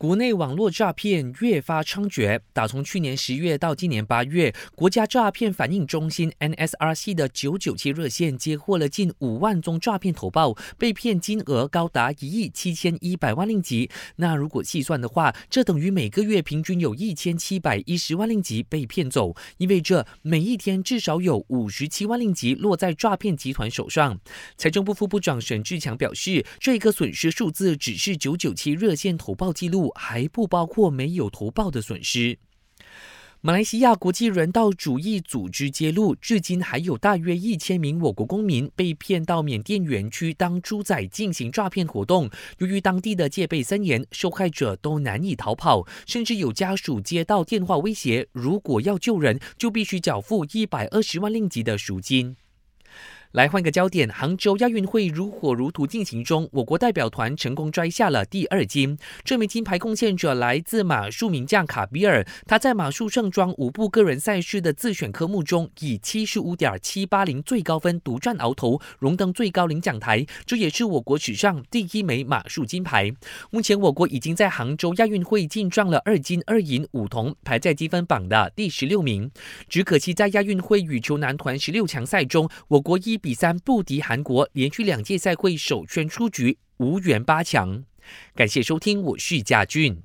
国内网络诈骗越发猖獗，打从去年十月到今年八月，国家诈骗反应中心 NSRC 的九九七热线接获了近五万宗诈骗投报，被骗金额高达一亿七千一百万令吉。那如果细算的话，这等于每个月平均有一千七百一十万令吉被骗走，意味着每一天至少有五十七万令吉落在诈骗集团手上。财政部副部长沈志强表示，这个损失数字只是九九七热线投报记录。还不包括没有投报的损失。马来西亚国际人道主义组织揭露，至今还有大约一千名我国公民被骗到缅甸园区当猪仔进行诈骗活动。由于当地的戒备森严，受害者都难以逃跑，甚至有家属接到电话威胁，如果要救人，就必须缴付一百二十万令吉的赎金。来换个焦点，杭州亚运会如火如荼进行中，我国代表团成功摘下了第二金。这枚金牌贡献者来自马术名将卡比尔，他在马术盛装五部个人赛事的自选科目中，以七十五点七八零最高分独占鳌头，荣登最高领奖台。这也是我国史上第一枚马术金牌。目前，我国已经在杭州亚运会进账了二金二银五铜，排在积分榜的第十六名。只可惜在亚运会羽球男团十六强赛中，我国一。比三不敌韩国，连续两届赛会首圈出局，无缘八强。感谢收听，我是嘉俊。